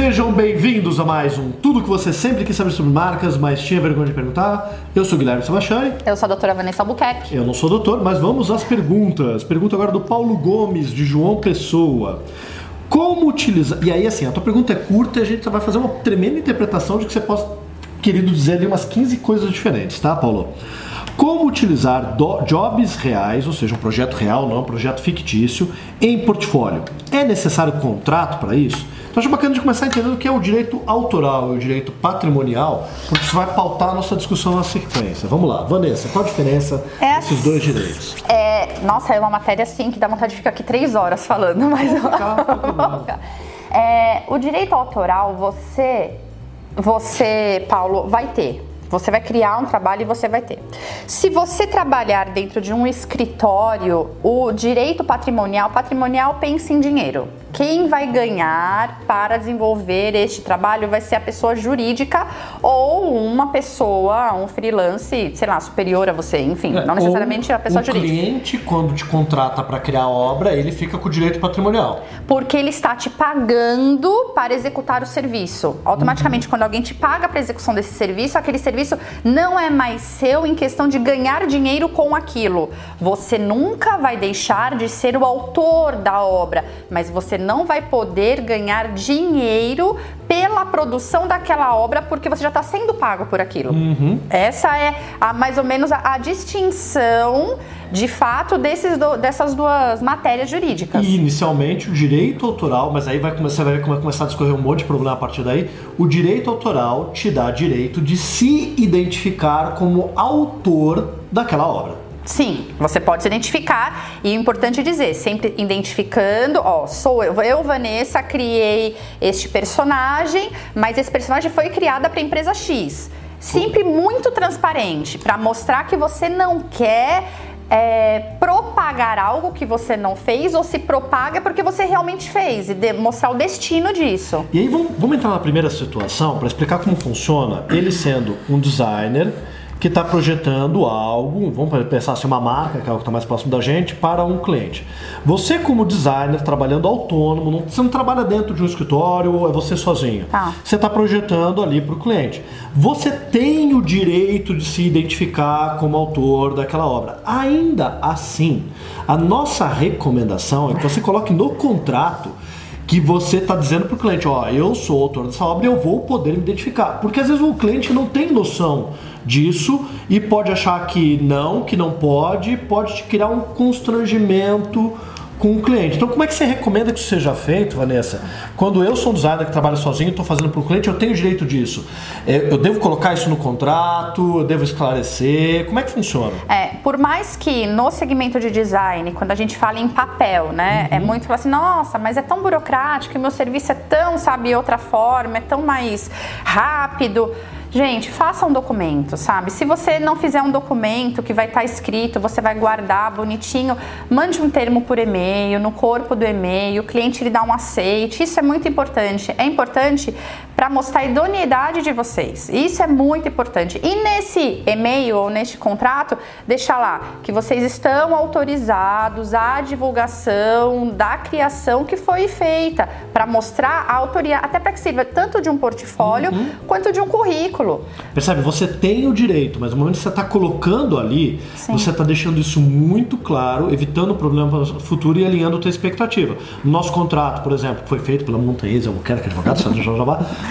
Sejam bem-vindos a mais um Tudo que você sempre quis saber sobre marcas, mas tinha vergonha de perguntar. Eu sou o Guilherme Sebastiani. Eu sou a doutora Vanessa Albuquerque. Eu não sou doutor, mas vamos às perguntas. Pergunta agora do Paulo Gomes, de João Pessoa. Como utilizar. E aí, assim, a tua pergunta é curta e a gente vai fazer uma tremenda interpretação de que você possa, querido, dizer ali umas 15 coisas diferentes, tá, Paulo? Como utilizar jobs reais, ou seja, um projeto real, não um projeto fictício, em portfólio? É necessário contrato para isso? Então acho bacana de começar entendendo o que é o direito autoral e o direito patrimonial, porque isso vai pautar a nossa discussão na sequência. Vamos lá, Vanessa, qual a diferença é, desses dois direitos? É, nossa, é uma matéria assim que dá vontade de ficar aqui três horas falando, mas é, o direito autoral, você, você, Paulo, vai ter você vai criar um trabalho e você vai ter. Se você trabalhar dentro de um escritório, o direito patrimonial, patrimonial pensa em dinheiro. Quem vai ganhar para desenvolver este trabalho vai ser a pessoa jurídica ou uma pessoa, um freelance, sei lá, superior a você, enfim, é, não necessariamente a pessoa o jurídica. O cliente, quando te contrata para criar a obra, ele fica com o direito patrimonial. Porque ele está te pagando para executar o serviço. Automaticamente, uhum. quando alguém te paga para execução desse serviço, aquele serviço não é mais seu em questão de ganhar dinheiro com aquilo. Você nunca vai deixar de ser o autor da obra, mas você não vai poder ganhar dinheiro pela produção daquela obra porque você já está sendo pago por aquilo. Uhum. Essa é a, mais ou menos a, a distinção de fato desses do, dessas duas matérias jurídicas. E inicialmente o direito autoral, mas aí vai começar, vai começar a discorrer um monte de problema a partir daí. O direito autoral te dá direito de se identificar como autor daquela obra. Sim, você pode se identificar e é importante dizer, sempre identificando, ó, sou eu, eu Vanessa criei este personagem, mas esse personagem foi criado para a empresa X. Sempre muito transparente para mostrar que você não quer é, propagar algo que você não fez ou se propaga porque você realmente fez e de, mostrar o destino disso. E aí vamos, vamos entrar na primeira situação para explicar como funciona. Ele sendo um designer que está projetando algo, vamos pensar assim, uma marca, que é algo que está mais próximo da gente, para um cliente. Você, como designer, trabalhando autônomo, não, você não trabalha dentro de um escritório, é você sozinho. Tá. Você está projetando ali para o cliente. Você tem o direito de se identificar como autor daquela obra. Ainda assim, a nossa recomendação é que você coloque no contrato que você está dizendo para o cliente, ó, eu sou autor dessa obra e eu vou poder me identificar. Porque às vezes o cliente não tem noção disso e pode achar que não, que não pode, pode te criar um constrangimento com o cliente. Então, como é que você recomenda que isso seja feito, Vanessa? Quando eu sou um designer que trabalha sozinho e estou fazendo para o cliente, eu tenho direito disso. É, eu devo colocar isso no contrato? Eu devo esclarecer? Como é que funciona? É, por mais que no segmento de design, quando a gente fala em papel, né, é uhum. é muito falar assim, nossa, mas é tão burocrático, meu serviço é tão, sabe, outra forma, é tão mais rápido. Gente, faça um documento, sabe? Se você não fizer um documento que vai estar tá escrito, você vai guardar bonitinho, mande um termo por e-mail, no corpo do e-mail, o cliente lhe dá um aceite. Isso é muito importante. É importante para mostrar a idoneidade de vocês. Isso é muito importante. E nesse e-mail ou neste contrato, deixa lá que vocês estão autorizados à divulgação da criação que foi feita, para mostrar a autoria, até para que sirva tanto de um portfólio uhum. quanto de um currículo. Percebe? Você tem o direito, mas no momento que você está colocando ali, Sim. você está deixando isso muito claro, evitando o problema futuro e alinhando a tua expectativa. No nosso contrato, por exemplo, que foi feito pela Montanhese, eu quero que advogado,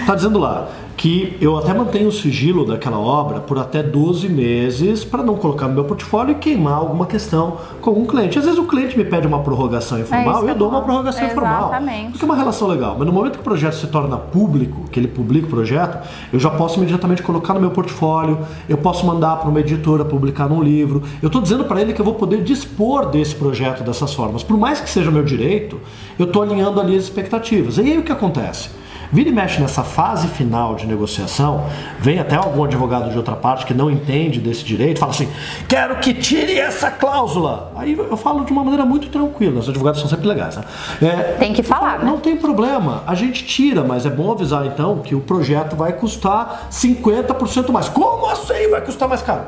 está dizendo lá que eu até mantenho o sigilo daquela obra por até 12 meses para não colocar no meu portfólio e queimar alguma questão com algum cliente. Às vezes o cliente me pede uma prorrogação informal e é eu dou uma prorrogação Exatamente. informal. Porque é uma relação legal. Mas no momento que o projeto se torna público, que ele publica o projeto, eu já posso imediatamente colocar no meu portfólio, eu posso mandar para uma editora publicar num livro. Eu estou dizendo para ele que eu vou poder dispor desse projeto dessas formas. Por mais que seja meu direito, eu estou alinhando ali as expectativas. E aí o que acontece? Vira e mexe nessa fase final de negociação, vem até algum advogado de outra parte que não entende desse direito, fala assim: quero que tire essa cláusula. Aí eu falo de uma maneira muito tranquila, os advogados são sempre legais. Né? É, tem que falar, falo, né? Não tem problema, a gente tira, mas é bom avisar então que o projeto vai custar 50% mais. Como assim vai custar mais caro?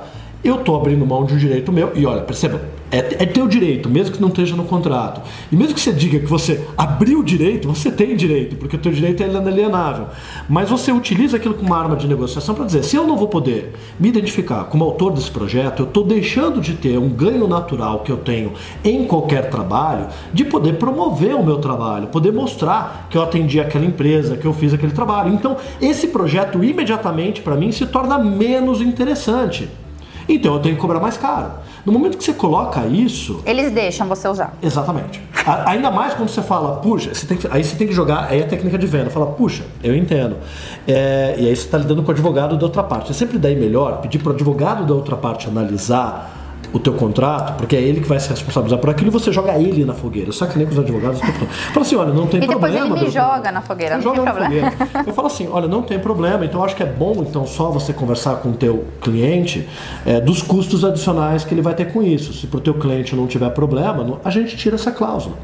Eu estou abrindo mão de um direito meu. E olha, perceba, é, é teu direito, mesmo que não esteja no contrato. E mesmo que você diga que você abriu o direito, você tem direito, porque o teu direito é inalienável. Mas você utiliza aquilo como arma de negociação para dizer, se eu não vou poder me identificar como autor desse projeto, eu estou deixando de ter um ganho natural que eu tenho em qualquer trabalho, de poder promover o meu trabalho, poder mostrar que eu atendi aquela empresa, que eu fiz aquele trabalho. Então, esse projeto imediatamente para mim se torna menos interessante. Então eu tenho que cobrar mais caro. No momento que você coloca isso. Eles deixam você usar. Exatamente. A, ainda mais quando você fala, puxa, você que, aí você tem que jogar, aí é a técnica de venda. Fala, puxa, eu entendo. É, e aí você está lidando com o advogado da outra parte. É sempre daí melhor pedir para o advogado da outra parte analisar o teu contrato, porque é ele que vai se responsabilizar por aquilo e você joga ele na fogueira. Só que nem com os advogados. Fala assim, olha, não tem e problema. E depois ele me joga na fogueira, não tem problema. Eu falo assim, olha, não tem problema, então acho que é bom então só você conversar com o teu cliente é, dos custos adicionais que ele vai ter com isso. Se para o teu cliente não tiver problema, a gente tira essa cláusula.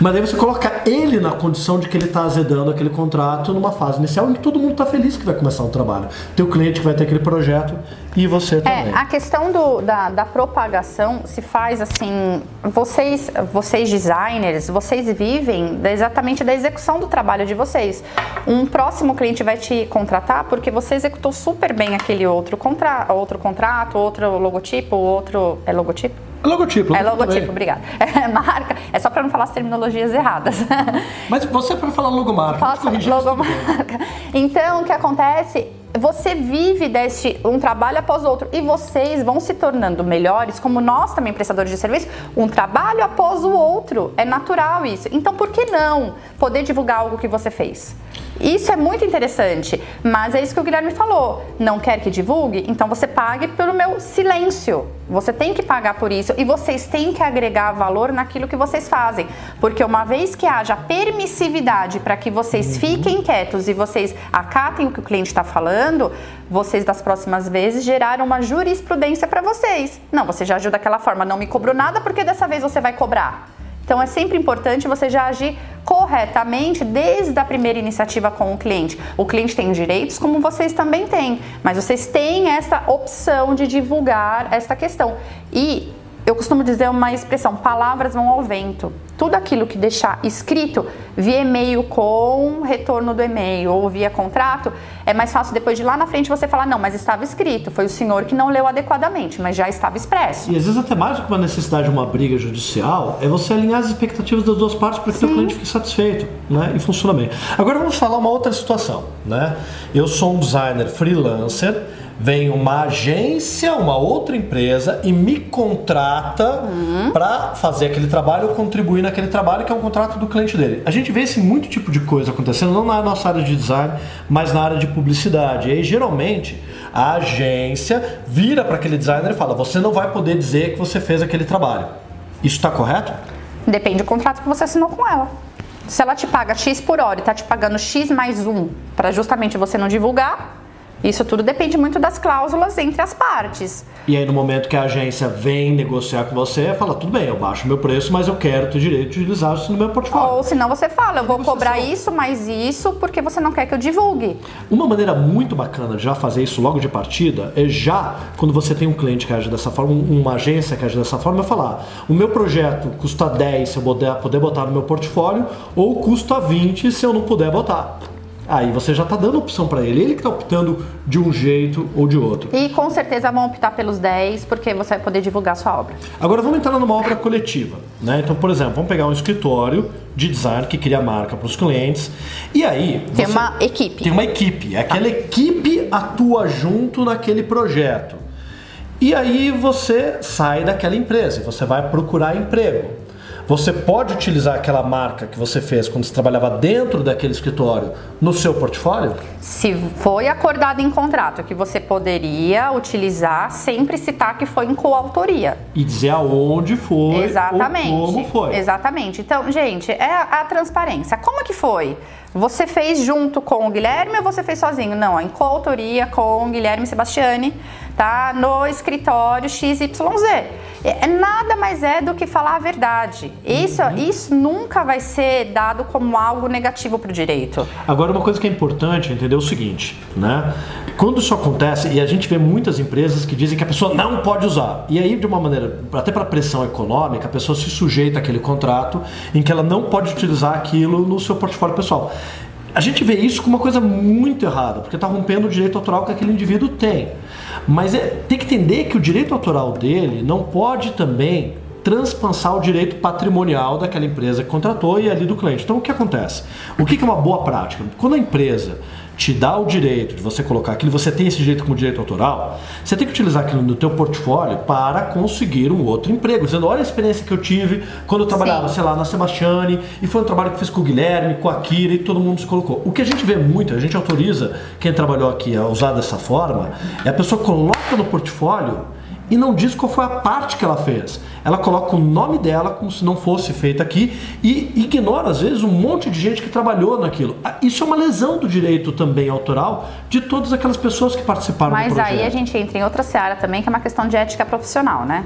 Mas aí você coloca ele na condição de que ele está azedando aquele contrato numa fase inicial em que todo mundo está feliz que vai começar um trabalho. Teu cliente que vai ter aquele projeto e você também. É, a questão do, da, da propagação se faz assim, vocês, vocês designers, vocês vivem exatamente da execução do trabalho de vocês. Um próximo cliente vai te contratar porque você executou super bem aquele outro, contra, outro contrato, outro logotipo, outro. É logotipo? É logotipo. É logotipo, obrigada. É marca. É só para não falar as terminologias erradas. Mas você é para falar logomarca. Posso logomarca. Então, o que acontece? Você vive deste um trabalho após outro e vocês vão se tornando melhores, como nós também prestadores de serviço, um trabalho após o outro. É natural isso. Então, por que não poder divulgar algo que você fez? Isso é muito interessante, mas é isso que o Guilherme falou. Não quer que divulgue? Então você pague pelo meu silêncio. Você tem que pagar por isso e vocês têm que agregar valor naquilo que vocês fazem. Porque uma vez que haja permissividade para que vocês uhum. fiquem quietos e vocês acatem o que o cliente está falando, vocês das próximas vezes geraram uma jurisprudência para vocês. Não, você já agiu daquela forma, não me cobrou nada porque dessa vez você vai cobrar. Então é sempre importante você já agir corretamente desde a primeira iniciativa com o cliente. O cliente tem direitos como vocês também têm, mas vocês têm essa opção de divulgar esta questão. E eu costumo dizer uma expressão: palavras vão ao vento. Tudo aquilo que deixar escrito via e-mail com retorno do e-mail ou via contrato, é mais fácil depois de lá na frente você falar: não, mas estava escrito, foi o senhor que não leu adequadamente, mas já estava expresso. E às vezes, até mais do que uma necessidade de uma briga judicial, é você alinhar as expectativas das duas partes para que o cliente fique satisfeito né? e funcione bem. Agora vamos falar uma outra situação. Né? Eu sou um designer freelancer vem uma agência, uma outra empresa e me contrata uhum. para fazer aquele trabalho ou contribuir naquele trabalho que é um contrato do cliente dele. A gente vê esse muito tipo de coisa acontecendo, não na nossa área de design, mas na área de publicidade. E aí, geralmente, a agência vira para aquele designer e fala: você não vai poder dizer que você fez aquele trabalho. Isso está correto? Depende do contrato que você assinou com ela. Se ela te paga X por hora e está te pagando X mais um para justamente você não divulgar, isso tudo depende muito das cláusulas entre as partes. E aí, no momento que a agência vem negociar com você, fala: tudo bem, eu baixo meu preço, mas eu quero ter direito de utilizar isso no meu portfólio. Ou senão você fala: eu vou cobrar isso mais isso porque você não quer que eu divulgue. Uma maneira muito bacana de já fazer isso logo de partida é já, quando você tem um cliente que age dessa forma, uma agência que age dessa forma, é falar: o meu projeto custa 10 se eu puder botar no meu portfólio, ou custa 20 se eu não puder botar. Aí você já está dando opção para ele, ele que está optando de um jeito ou de outro. E com certeza vão optar pelos 10, porque você vai poder divulgar sua obra. Agora vamos entrar numa obra coletiva. Né? Então, por exemplo, vamos pegar um escritório de design que cria marca para os clientes. E aí. Tem uma equipe. Tem uma equipe. Aquela tá. equipe atua junto naquele projeto. E aí você sai daquela empresa, você vai procurar emprego. Você pode utilizar aquela marca que você fez quando você trabalhava dentro daquele escritório no seu portfólio? Se foi acordado em contrato que você poderia utilizar, sempre citar que foi em coautoria. E dizer aonde foi Exatamente. ou como foi. Exatamente. Então, gente, é a transparência. Como que foi? Você fez junto com o Guilherme ou você fez sozinho? Não, em coautoria com o Guilherme Sebastiani tá? No escritório XYZ. É, é, nada mais é do que falar a verdade. Isso, uhum. isso nunca vai ser dado como algo negativo para o direito. Agora, uma coisa que é importante entender é o seguinte, né? Quando isso acontece, e a gente vê muitas empresas que dizem que a pessoa não pode usar, e aí, de uma maneira, até para pressão econômica, a pessoa se sujeita àquele contrato em que ela não pode utilizar aquilo no seu portfólio pessoal. A gente vê isso como uma coisa muito errada, porque está rompendo o direito autoral que aquele indivíduo tem. Mas é, tem que entender que o direito autoral dele não pode também transpassar o direito patrimonial daquela empresa que contratou e ali do cliente. Então o que acontece? O que é uma boa prática? Quando a empresa te dá o direito de você colocar aquilo, você tem esse direito como direito autoral, você tem que utilizar aquilo no teu portfólio para conseguir um outro emprego, dizendo, olha a experiência que eu tive quando eu trabalhava, Sim. sei lá, na Sebastiane, e foi um trabalho que fiz com o Guilherme, com a Kira, e todo mundo se colocou. O que a gente vê muito, a gente autoriza quem trabalhou aqui a usar dessa forma, é a pessoa coloca no portfólio e não diz qual foi a parte que ela fez. Ela coloca o nome dela como se não fosse feita aqui e ignora, às vezes, um monte de gente que trabalhou naquilo. Ah, isso é uma lesão do direito também autoral de todas aquelas pessoas que participaram Mas do projeto. Mas aí a gente entra em outra seara também, que é uma questão de ética profissional, né?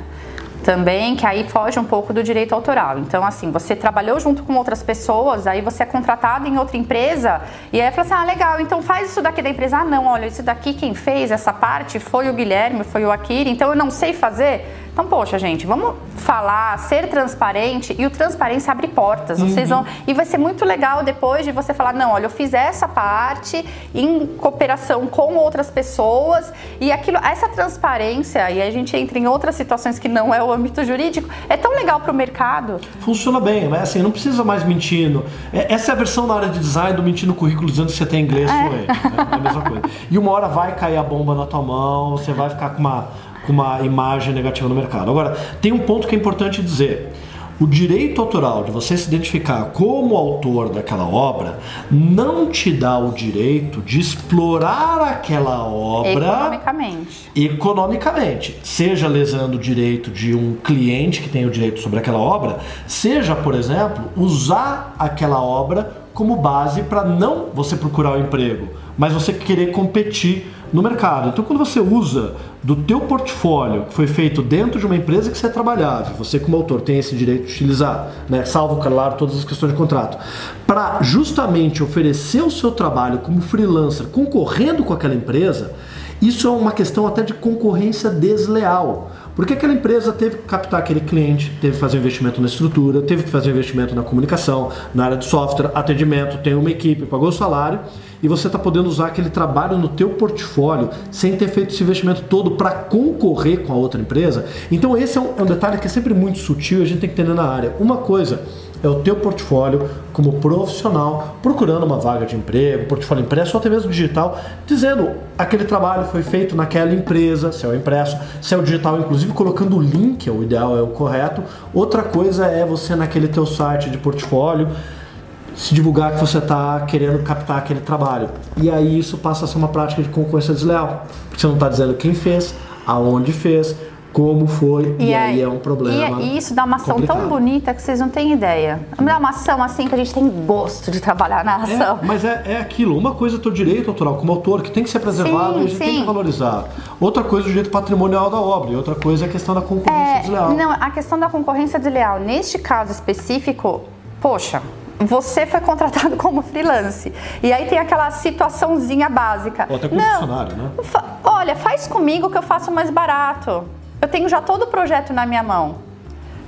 Também, que aí foge um pouco do direito autoral. Então, assim, você trabalhou junto com outras pessoas, aí você é contratado em outra empresa, e aí fala assim: ah, legal, então faz isso daqui da empresa. Ah, não, olha, isso daqui quem fez essa parte foi o Guilherme, foi o Akiri, então eu não sei fazer. Então, poxa, gente, vamos falar, ser transparente e o transparência abre portas. Uhum. Vocês vão e vai ser muito legal depois de você falar, não, olha, eu fiz essa parte em cooperação com outras pessoas e aquilo, essa transparência e a gente entra em outras situações que não é o âmbito jurídico, é tão legal para o mercado. Funciona bem, mas assim, não precisa mais mentindo. É, essa é a versão na área de design do mentir no currículo dizendo que você tem inglês é. fluente. Né? É a mesma coisa. E uma hora vai cair a bomba na tua mão, você vai ficar com uma uma imagem negativa no mercado. Agora, tem um ponto que é importante dizer. O direito autoral de você se identificar como autor daquela obra não te dá o direito de explorar aquela obra economicamente. economicamente. Seja lesando o direito de um cliente que tem o direito sobre aquela obra, seja, por exemplo, usar aquela obra como base para não você procurar o emprego, mas você querer competir no mercado. Então, quando você usa do teu portfólio que foi feito dentro de uma empresa que você trabalhava, você como autor tem esse direito de utilizar, né, salvo claro todas as questões de contrato, para justamente oferecer o seu trabalho como freelancer, concorrendo com aquela empresa, isso é uma questão até de concorrência desleal. Porque aquela empresa teve que captar aquele cliente, teve que fazer investimento na estrutura, teve que fazer investimento na comunicação, na área de software, atendimento, tem uma equipe, pagou o salário e você está podendo usar aquele trabalho no teu portfólio sem ter feito esse investimento todo para concorrer com a outra empresa. Então esse é um, é um detalhe que é sempre muito sutil e a gente tem que entender na área. Uma coisa é o teu portfólio como profissional, procurando uma vaga de emprego, portfólio impresso ou até mesmo digital, dizendo aquele trabalho foi feito naquela empresa, se é o impresso, se é o digital, inclusive colocando o link, é o ideal, é o correto. Outra coisa é você naquele teu site de portfólio se divulgar que você está querendo captar aquele trabalho. E aí isso passa a ser uma prática de concorrência desleal, porque você não está dizendo quem fez, aonde fez, como foi, e, e aí, aí, é um problema. E, isso dá uma ação complicado. tão bonita que vocês não têm ideia. Me dá uma ação assim que a gente tem gosto de trabalhar na é, ação. É, mas é, é aquilo, uma coisa é o teu direito autoral como autor, que tem que ser preservado sim, e a gente sim. tem que valorizar. Outra coisa é o direito patrimonial da obra, e outra coisa é a questão da concorrência é, desleal. Não, a questão da concorrência desleal, neste caso específico, poxa, você foi contratado como freelance. E aí tem aquela situaçãozinha básica. Ou até Não, funcionário, né? Olha, faz comigo que eu faço mais barato. Eu tenho já todo o projeto na minha mão.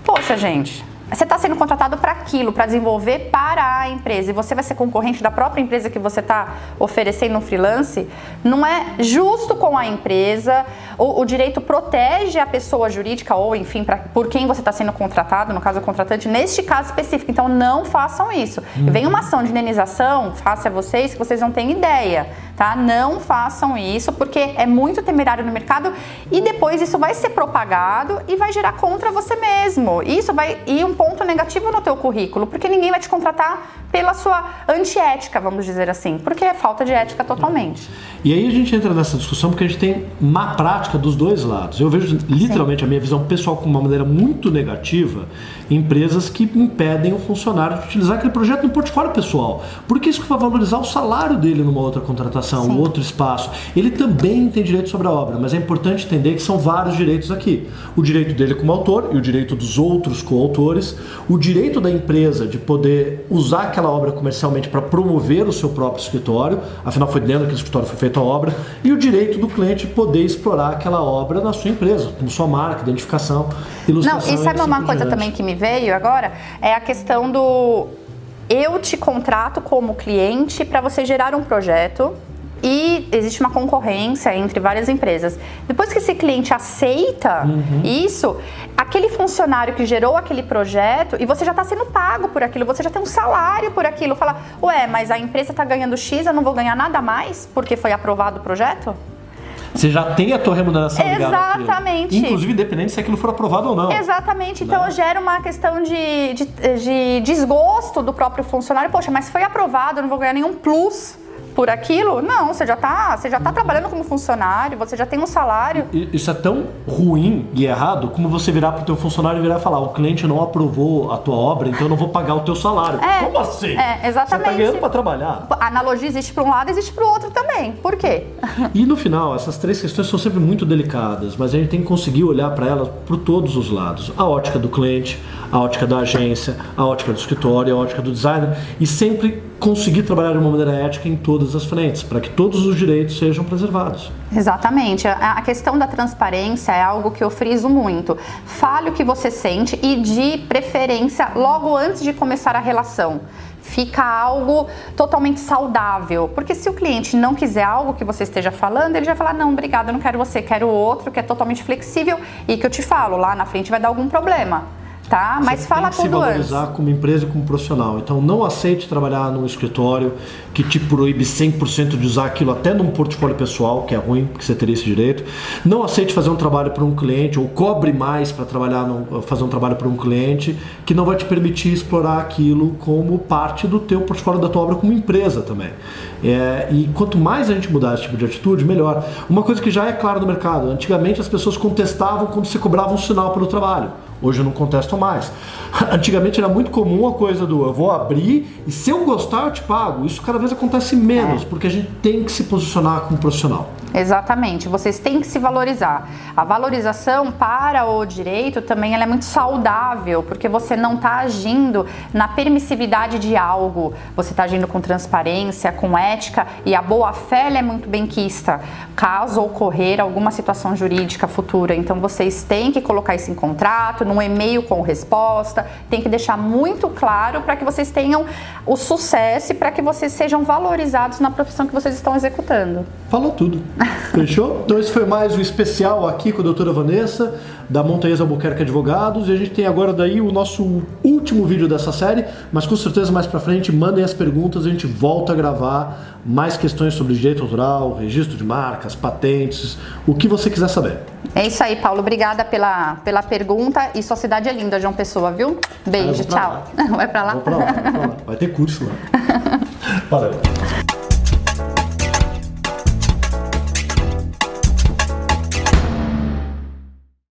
Poxa, gente, você está sendo contratado para aquilo, para desenvolver para a empresa, e você vai ser concorrente da própria empresa que você está oferecendo um freelance, não é justo com a empresa. O, o direito protege a pessoa jurídica, ou enfim, pra, por quem você está sendo contratado, no caso o contratante, neste caso específico. Então não façam isso. Uhum. Vem uma ação de indenização, faça a vocês, que vocês não têm ideia tá? Não façam isso porque é muito temerário no mercado e depois isso vai ser propagado e vai gerar contra você mesmo. Isso vai ir um ponto negativo no teu currículo, porque ninguém vai te contratar pela sua antiética, vamos dizer assim, porque é falta de ética totalmente. E aí a gente entra nessa discussão porque a gente tem má prática dos dois lados. Eu vejo literalmente Sim. a minha visão pessoal como uma maneira muito negativa empresas que impedem o funcionário de utilizar aquele projeto no portfólio pessoal. Porque isso vai valorizar o salário dele numa outra contratação, um outro espaço. Ele também tem direito sobre a obra, mas é importante entender que são vários direitos aqui. O direito dele como autor e o direito dos outros coautores, o direito da empresa de poder usar aquela obra comercialmente para promover o seu próprio escritório, afinal foi dentro daquele escritório foi feita a obra, e o direito do cliente poder explorar aquela obra na sua empresa, como sua marca, identificação, ilustração. Não, e sabe uma coisa também que me veio agora? É a questão do eu te contrato como cliente para você gerar um projeto e existe uma concorrência entre várias empresas. Depois que esse cliente aceita uhum. isso, aquele funcionário que gerou aquele projeto e você já está sendo pago por aquilo, você já tem um salário por aquilo, fala, ué, mas a empresa está ganhando X, eu não vou ganhar nada mais porque foi aprovado o projeto? Você já tem a tua remuneração Exatamente. Inclusive, independente se aquilo for aprovado ou não. Exatamente. Então, gera uma questão de, de, de desgosto do próprio funcionário. Poxa, mas foi aprovado, eu não vou ganhar nenhum plus por aquilo? Não, você já está você já tá trabalhando como funcionário, você já tem um salário. Isso é tão ruim e errado como você virar para o teu funcionário e virar e falar: o cliente não aprovou a tua obra, então eu não vou pagar o teu salário. É, como assim? É, exatamente. Você está ganhando para trabalhar. A analogia existe para um lado, existe para o outro também. Por quê? E no final, essas três questões são sempre muito delicadas, mas a gente tem que conseguir olhar para elas por todos os lados: a ótica do cliente, a ótica da agência, a ótica do escritório, a ótica do designer e sempre conseguir trabalhar de uma maneira ética em todas as frentes, para que todos os direitos sejam preservados. Exatamente. A questão da transparência é algo que eu friso muito. Fale o que você sente e, de preferência, logo antes de começar a relação fica algo totalmente saudável. Porque se o cliente não quiser algo que você esteja falando, ele já falar: não, obrigado, não quero você, quero outro que é totalmente flexível e que eu te falo, lá na frente vai dar algum problema tá? Mas Você fala tem que se valorizar antes. como empresa e como profissional. Então não aceite trabalhar num escritório que te proíbe 100% de usar aquilo até num portfólio pessoal, que é ruim, porque você teria esse direito. Não aceite fazer um trabalho para um cliente ou cobre mais para trabalhar no, fazer um trabalho para um cliente que não vai te permitir explorar aquilo como parte do teu portfólio da tua obra como empresa também. É, e quanto mais a gente mudar esse tipo de atitude, melhor. Uma coisa que já é clara no mercado, antigamente as pessoas contestavam quando você cobrava um sinal pelo trabalho. Hoje eu não contesto mais. Antigamente era muito comum a coisa do eu vou abrir e se eu gostar eu te pago. Isso cada vez acontece menos, é. porque a gente tem que se posicionar como profissional. Exatamente, vocês têm que se valorizar. A valorização para o direito também é muito saudável, porque você não está agindo na permissividade de algo, você está agindo com transparência, com ética e a boa fé é muito benquista, caso ocorrer alguma situação jurídica futura. Então vocês têm que colocar isso em contrato, num e-mail com resposta, tem que deixar muito claro para que vocês tenham o sucesso e para que vocês sejam valorizados na profissão que vocês estão executando. Falou tudo. Fechou? Então esse foi mais o especial aqui com a doutora Vanessa, da Montanhas Albuquerque Advogados. E a gente tem agora daí o nosso último vídeo dessa série, mas com certeza mais pra frente mandem as perguntas, a gente volta a gravar mais questões sobre direito autoral, registro de marcas, patentes, o que você quiser saber. É isso aí, Paulo. Obrigada pela, pela pergunta. E sua cidade é linda, João Pessoa, viu? Beijo, ah, tchau. Lá. Vai pra lá? Vou pra lá, vou pra lá. Vai ter curso lá. Valeu.